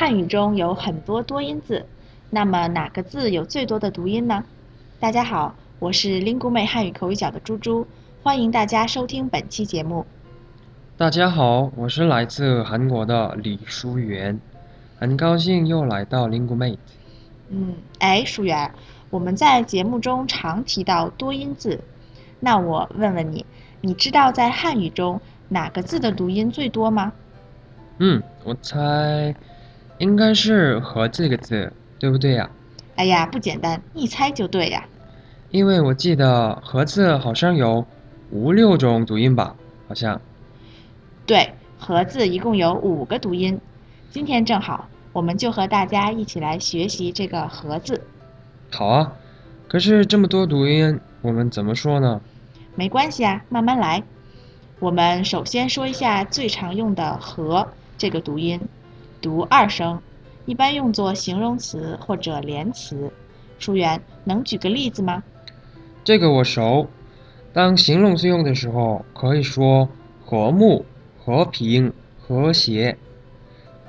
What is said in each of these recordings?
汉语中有很多多音字，那么哪个字有最多的读音呢？大家好，我是 Lingu 妹汉语口语角的猪猪，欢迎大家收听本期节目。大家好，我是来自韩国的李淑媛，很高兴又来到 Lingu Mate。嗯，哎，淑媛，我们在节目中常提到多音字，那我问问你，你知道在汉语中哪个字的读音最多吗？嗯，我猜应该是“和”这个字，对不对呀？哎呀，不简单，一猜就对呀。因为我记得“和”字好像有五六种读音吧，好像。对，“和”字一共有五个读音。今天正好，我们就和大家一起来学习这个“和”字。好啊，可是这么多读音，我们怎么说呢？没关系啊，慢慢来。我们首先说一下最常用的“和”。这个读音读二声，一般用作形容词或者连词。淑媛，能举个例子吗？这个我熟。当形容词用的时候，可以说和睦、和平、和谐；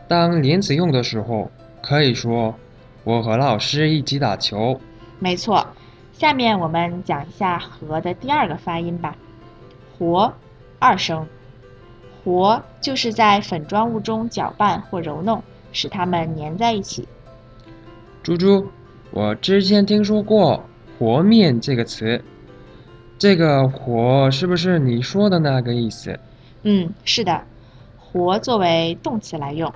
当连词用的时候，可以说我和老师一起打球。没错。下面我们讲一下“和”的第二个发音吧。活，二声。和就是在粉状物中搅拌或揉弄，使它们粘在一起。猪猪，我之前听说过“和面”这个词，这个“和”是不是你说的那个意思？嗯，是的，“和”作为动词来用。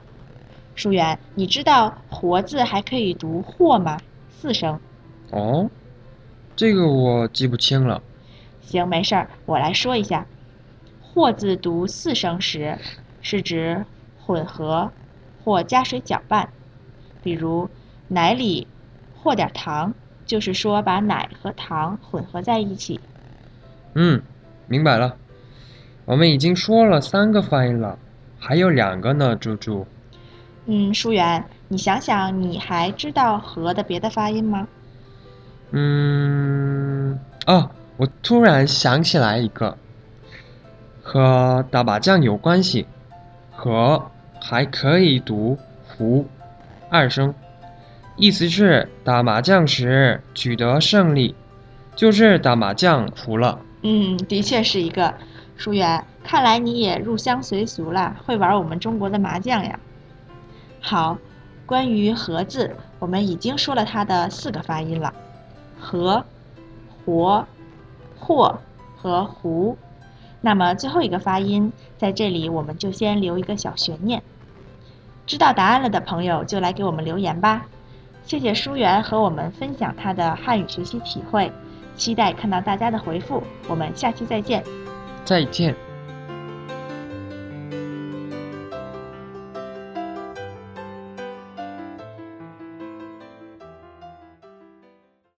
淑媛，你知道“和”字还可以读“或”吗？四声。哦，这个我记不清了。行，没事儿，我来说一下。或字读四声时，是指混合或加水搅拌。比如奶里和点糖，就是说把奶和糖混合在一起。嗯，明白了。我们已经说了三个发音了，还有两个呢，猪猪。嗯，舒媛，你想想，你还知道“和”的别的发音吗？嗯，哦，我突然想起来一个。和打麻将有关系，和还可以读胡二声，意思是打麻将时取得胜利，就是打麻将胡了。嗯，的确是一个。舒媛，看来你也入乡随俗了，会玩我们中国的麻将呀。好，关于和字，我们已经说了它的四个发音了：和、活、或和胡。那么最后一个发音，在这里我们就先留一个小悬念。知道答案了的朋友就来给我们留言吧。谢谢书媛和我们分享他的汉语学习体会，期待看到大家的回复。我们下期再见。再见。